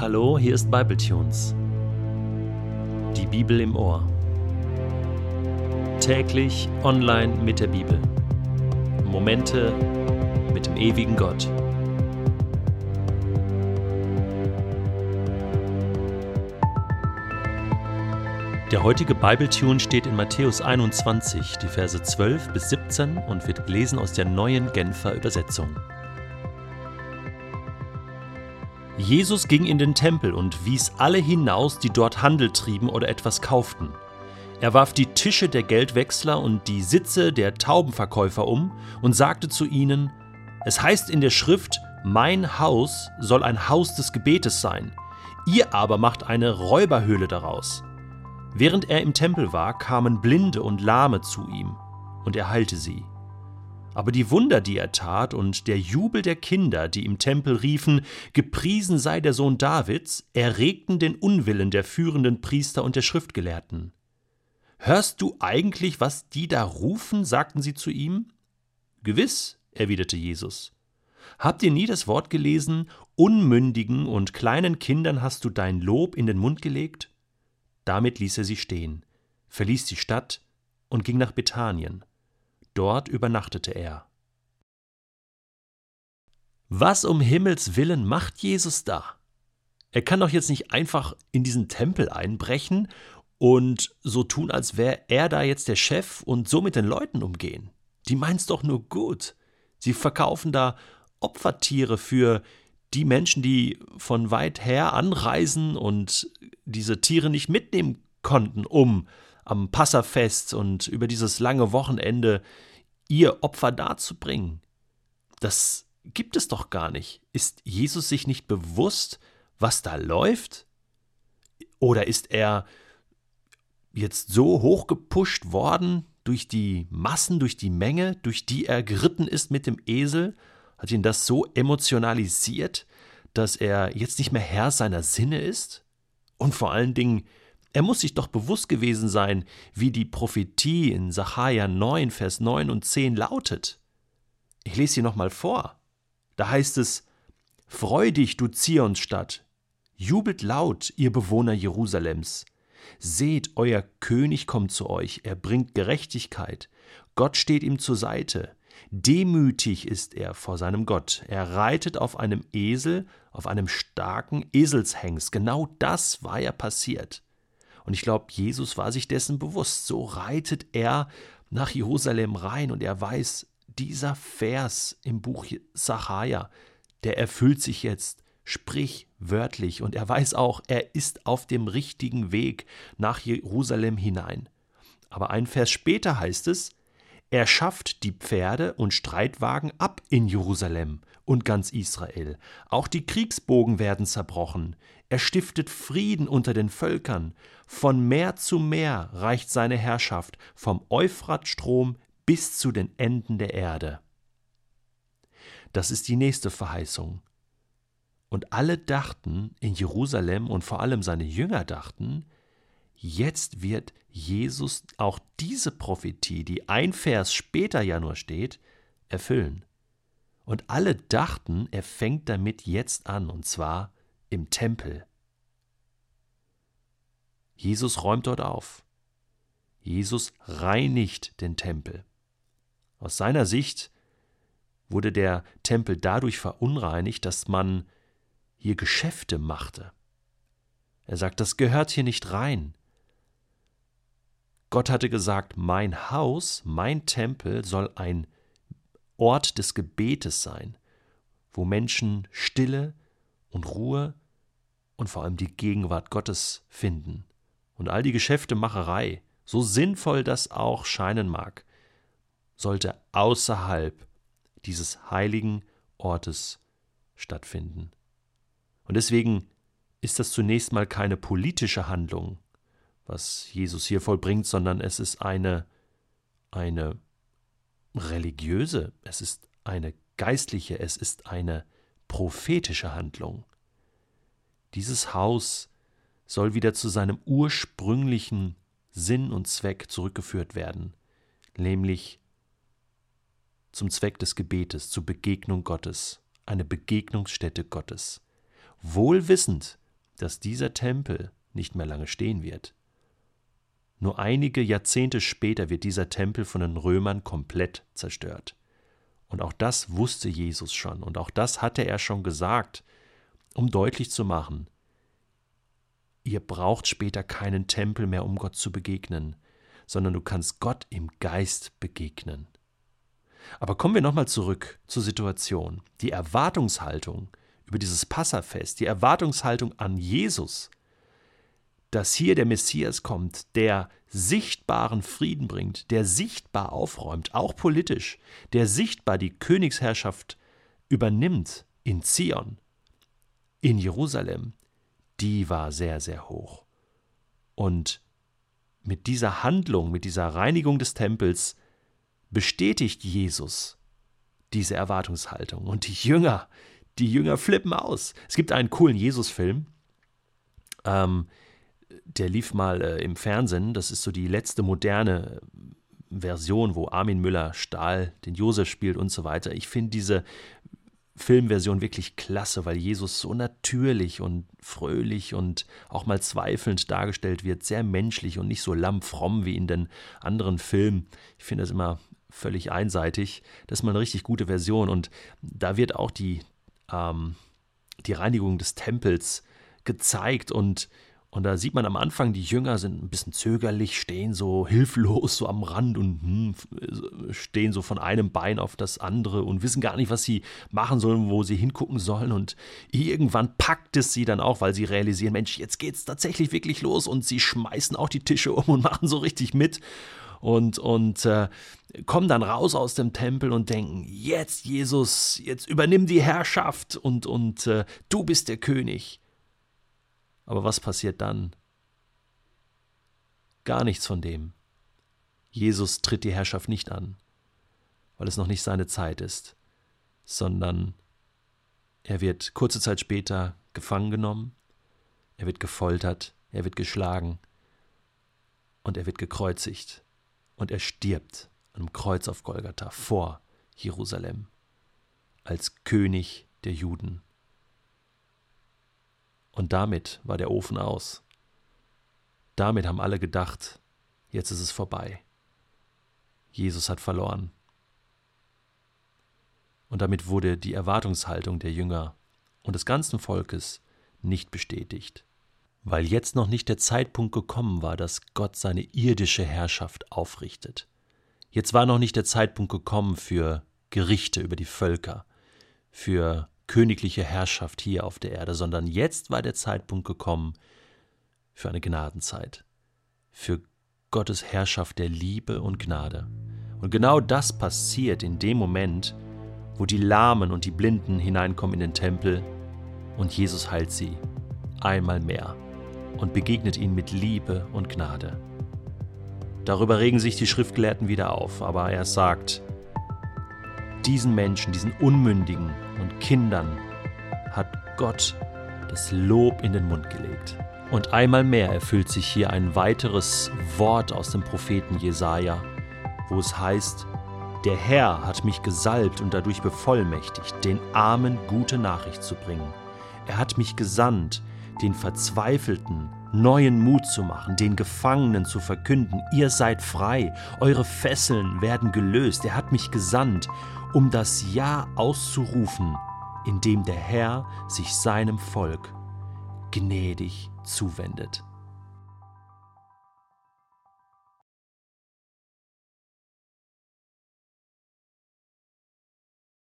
Hallo, hier ist Bibletunes. Die Bibel im Ohr. Täglich online mit der Bibel. Momente mit dem ewigen Gott. Der heutige Bibletune steht in Matthäus 21, die Verse 12 bis 17 und wird gelesen aus der neuen Genfer Übersetzung. Jesus ging in den Tempel und wies alle hinaus, die dort Handel trieben oder etwas kauften. Er warf die Tische der Geldwechsler und die Sitze der Taubenverkäufer um und sagte zu ihnen, es heißt in der Schrift, mein Haus soll ein Haus des Gebetes sein, ihr aber macht eine Räuberhöhle daraus. Während er im Tempel war, kamen Blinde und Lahme zu ihm, und er heilte sie. Aber die Wunder, die er tat, und der Jubel der Kinder, die im Tempel riefen, Gepriesen sei der Sohn Davids, erregten den Unwillen der führenden Priester und der Schriftgelehrten. Hörst du eigentlich, was die da rufen? sagten sie zu ihm. Gewiss, erwiderte Jesus. Habt ihr nie das Wort gelesen, Unmündigen und kleinen Kindern hast du dein Lob in den Mund gelegt? Damit ließ er sie stehen, verließ die Stadt und ging nach Bethanien. Dort übernachtete er. Was um Himmels willen macht Jesus da? Er kann doch jetzt nicht einfach in diesen Tempel einbrechen und so tun, als wäre er da jetzt der Chef und so mit den Leuten umgehen. Die meinen's doch nur gut. Sie verkaufen da Opfertiere für die Menschen, die von weit her anreisen und diese Tiere nicht mitnehmen konnten, um am Passafest und über dieses lange Wochenende ihr Opfer darzubringen. Das gibt es doch gar nicht. Ist Jesus sich nicht bewusst, was da läuft? Oder ist er jetzt so hochgepusht worden durch die Massen, durch die Menge, durch die er geritten ist mit dem Esel? Hat ihn das so emotionalisiert, dass er jetzt nicht mehr Herr seiner Sinne ist? Und vor allen Dingen, er muss sich doch bewusst gewesen sein, wie die Prophetie in Sacharja 9, Vers 9 und 10 lautet. Ich lese sie nochmal vor. Da heißt es: Freu dich, du Zionsstadt, jubelt laut, ihr Bewohner Jerusalems. Seht, euer König kommt zu euch, er bringt Gerechtigkeit, Gott steht ihm zur Seite. Demütig ist er vor seinem Gott. Er reitet auf einem Esel, auf einem starken Eselshengst. Genau das war ja passiert. Und ich glaube, Jesus war sich dessen bewusst. So reitet er nach Jerusalem rein und er weiß, dieser Vers im Buch Sacharja, der erfüllt sich jetzt sprichwörtlich und er weiß auch, er ist auf dem richtigen Weg nach Jerusalem hinein. Aber ein Vers später heißt es, er schafft die Pferde und Streitwagen ab in Jerusalem und ganz Israel. Auch die Kriegsbogen werden zerbrochen. Er stiftet Frieden unter den Völkern. Von Meer zu Meer reicht seine Herrschaft, vom Euphratstrom bis zu den Enden der Erde. Das ist die nächste Verheißung. Und alle dachten in Jerusalem und vor allem seine Jünger dachten, Jetzt wird Jesus auch diese Prophetie, die ein Vers später ja nur steht, erfüllen. Und alle dachten, er fängt damit jetzt an, und zwar im Tempel. Jesus räumt dort auf. Jesus reinigt den Tempel. Aus seiner Sicht wurde der Tempel dadurch verunreinigt, dass man hier Geschäfte machte. Er sagt, das gehört hier nicht rein. Gott hatte gesagt, mein Haus, mein Tempel soll ein Ort des Gebetes sein, wo Menschen Stille und Ruhe und vor allem die Gegenwart Gottes finden. Und all die Geschäftemacherei, so sinnvoll das auch scheinen mag, sollte außerhalb dieses heiligen Ortes stattfinden. Und deswegen ist das zunächst mal keine politische Handlung, was Jesus hier vollbringt, sondern es ist eine, eine religiöse, es ist eine geistliche, es ist eine prophetische Handlung. Dieses Haus soll wieder zu seinem ursprünglichen Sinn und Zweck zurückgeführt werden, nämlich zum Zweck des Gebetes, zur Begegnung Gottes, eine Begegnungsstätte Gottes. Wohl wissend, dass dieser Tempel nicht mehr lange stehen wird. Nur einige Jahrzehnte später wird dieser Tempel von den Römern komplett zerstört. Und auch das wusste Jesus schon und auch das hatte er schon gesagt, um deutlich zu machen, ihr braucht später keinen Tempel mehr, um Gott zu begegnen, sondern du kannst Gott im Geist begegnen. Aber kommen wir nochmal zurück zur Situation. Die Erwartungshaltung über dieses Passafest, die Erwartungshaltung an Jesus, dass hier der Messias kommt, der sichtbaren Frieden bringt, der sichtbar aufräumt, auch politisch, der sichtbar die Königsherrschaft übernimmt in Zion, in Jerusalem, die war sehr, sehr hoch. Und mit dieser Handlung, mit dieser Reinigung des Tempels bestätigt Jesus diese Erwartungshaltung. Und die Jünger, die Jünger flippen aus. Es gibt einen coolen Jesus-Film, ähm, der lief mal äh, im Fernsehen. Das ist so die letzte moderne Version, wo Armin Müller-Stahl den Josef spielt und so weiter. Ich finde diese Filmversion wirklich klasse, weil Jesus so natürlich und fröhlich und auch mal zweifelnd dargestellt wird, sehr menschlich und nicht so lammfromm wie in den anderen Filmen. Ich finde das immer völlig einseitig. Das ist mal eine richtig gute Version und da wird auch die, ähm, die Reinigung des Tempels gezeigt und und da sieht man am Anfang, die Jünger sind ein bisschen zögerlich, stehen so hilflos so am Rand und hm, stehen so von einem Bein auf das andere und wissen gar nicht, was sie machen sollen, wo sie hingucken sollen. Und irgendwann packt es sie dann auch, weil sie realisieren, Mensch, jetzt geht's tatsächlich wirklich los und sie schmeißen auch die Tische um und machen so richtig mit und, und äh, kommen dann raus aus dem Tempel und denken, jetzt Jesus, jetzt übernimm die Herrschaft und, und äh, du bist der König. Aber was passiert dann? Gar nichts von dem. Jesus tritt die Herrschaft nicht an, weil es noch nicht seine Zeit ist, sondern er wird kurze Zeit später gefangen genommen, er wird gefoltert, er wird geschlagen und er wird gekreuzigt und er stirbt am Kreuz auf Golgatha vor Jerusalem als König der Juden. Und damit war der Ofen aus. Damit haben alle gedacht, jetzt ist es vorbei. Jesus hat verloren. Und damit wurde die Erwartungshaltung der Jünger und des ganzen Volkes nicht bestätigt, weil jetzt noch nicht der Zeitpunkt gekommen war, dass Gott seine irdische Herrschaft aufrichtet. Jetzt war noch nicht der Zeitpunkt gekommen für Gerichte über die Völker, für königliche Herrschaft hier auf der Erde, sondern jetzt war der Zeitpunkt gekommen für eine Gnadenzeit, für Gottes Herrschaft der Liebe und Gnade. Und genau das passiert in dem Moment, wo die Lahmen und die Blinden hineinkommen in den Tempel und Jesus heilt sie einmal mehr und begegnet ihnen mit Liebe und Gnade. Darüber regen sich die Schriftgelehrten wieder auf, aber er sagt, diesen Menschen, diesen Unmündigen und Kindern hat Gott das Lob in den Mund gelegt. Und einmal mehr erfüllt sich hier ein weiteres Wort aus dem Propheten Jesaja, wo es heißt: Der Herr hat mich gesalbt und dadurch bevollmächtigt, den Armen gute Nachricht zu bringen. Er hat mich gesandt, den Verzweifelten neuen Mut zu machen, den Gefangenen zu verkünden, ihr seid frei, eure Fesseln werden gelöst. Er hat mich gesandt, um das Ja auszurufen, in dem der Herr sich seinem Volk gnädig zuwendet.